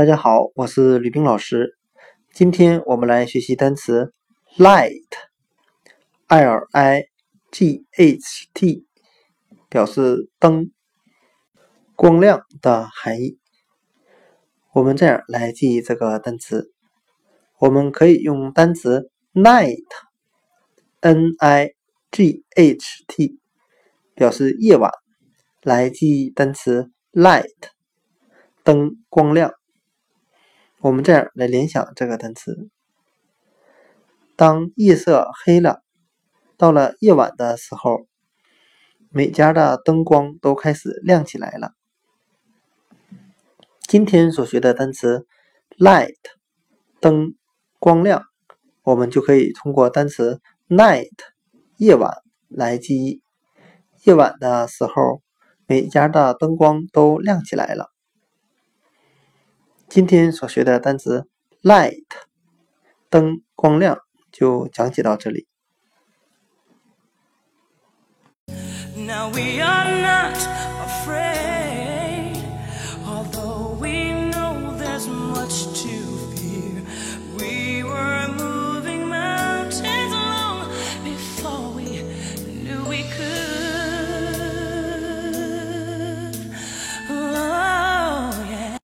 大家好，我是吕冰老师。今天我们来学习单词 light，l i g h t，表示灯、光亮的含义。我们这样来记忆这个单词，我们可以用单词 night，n i g h t，表示夜晚，来记忆单词 light，灯光亮。我们这样来联想这个单词：当夜色黑了，到了夜晚的时候，每家的灯光都开始亮起来了。今天所学的单词 light 灯光亮，我们就可以通过单词 night 夜晚来记忆。夜晚的时候，每家的灯光都亮起来了。今天所学的单词 light 灯光亮就讲解到这里。